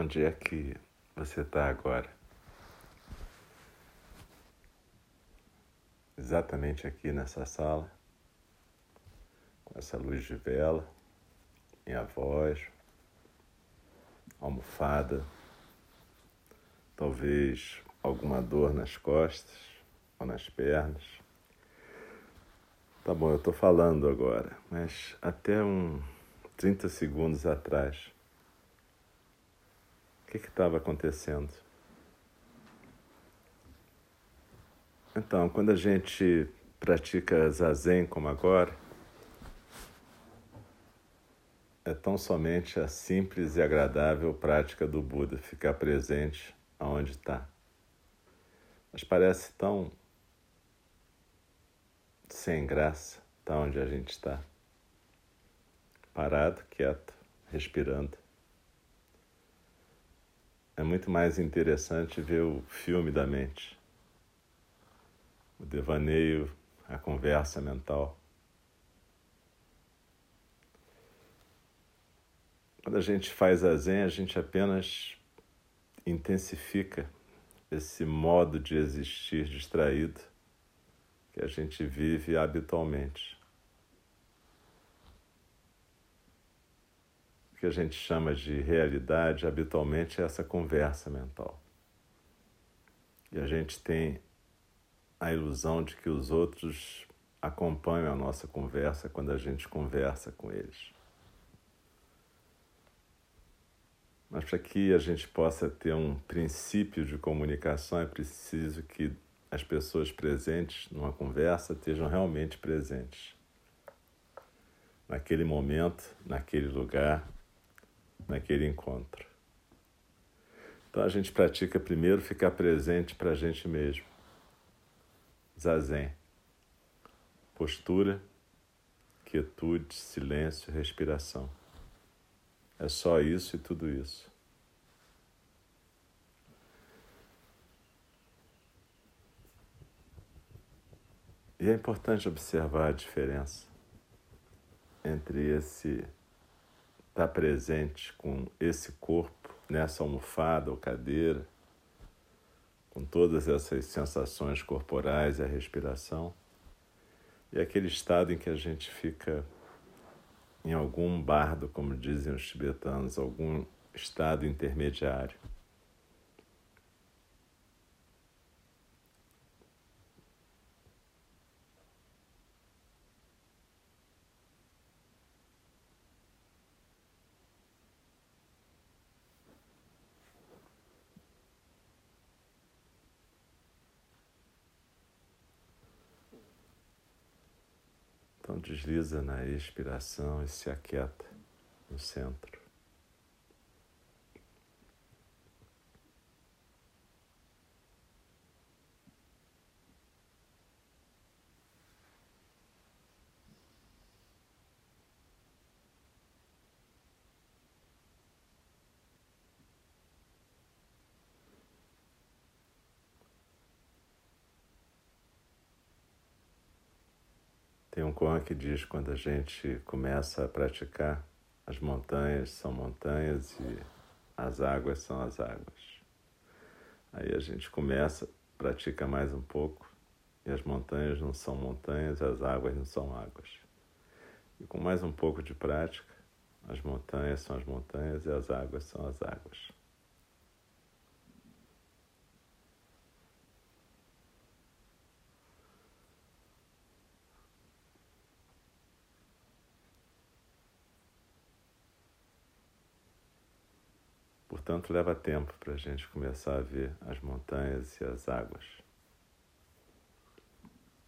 Onde é que você está agora? Exatamente aqui nessa sala, com essa luz de vela, minha voz, almofada, talvez alguma dor nas costas ou nas pernas. Tá bom, eu estou falando agora, mas até um 30 segundos atrás que estava acontecendo? Então, quando a gente pratica zazen como agora, é tão somente a simples e agradável prática do Buda, ficar presente aonde está. Mas parece tão sem graça tá onde a gente está. Parado, quieto, respirando. É muito mais interessante ver o filme da mente, o devaneio, a conversa mental. Quando a gente faz a zen, a gente apenas intensifica esse modo de existir distraído que a gente vive habitualmente. Que a gente chama de realidade habitualmente é essa conversa mental. E a gente tem a ilusão de que os outros acompanham a nossa conversa quando a gente conversa com eles. Mas para que a gente possa ter um princípio de comunicação, é preciso que as pessoas presentes numa conversa estejam realmente presentes. Naquele momento, naquele lugar, naquele encontro. Então a gente pratica primeiro ficar presente para a gente mesmo. Zazen. Postura, quietude, silêncio, respiração. É só isso e tudo isso. E é importante observar a diferença entre esse estar tá presente com esse corpo nessa almofada ou cadeira, com todas essas sensações corporais e a respiração, e aquele estado em que a gente fica em algum bardo, como dizem os tibetanos, algum estado intermediário. Então desliza na expiração e se aquieta no centro. Tem um Koan que diz quando a gente começa a praticar, as montanhas são montanhas e as águas são as águas. Aí a gente começa, pratica mais um pouco e as montanhas não são montanhas, as águas não são águas. E com mais um pouco de prática, as montanhas são as montanhas e as águas são as águas. Portanto, leva tempo para a gente começar a ver as montanhas e as águas.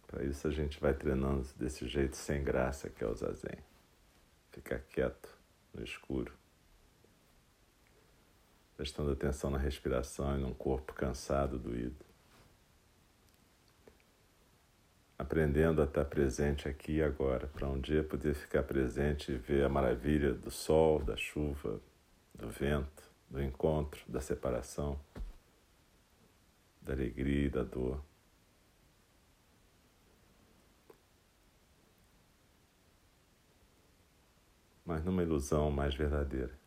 Para isso, a gente vai treinando desse jeito sem graça que é o zazen. Ficar quieto no escuro, prestando atenção na respiração e num corpo cansado, doído. Aprendendo a estar presente aqui e agora, para um dia poder ficar presente e ver a maravilha do sol, da chuva, do vento do encontro, da separação, da alegria e da dor. Mas numa ilusão mais verdadeira.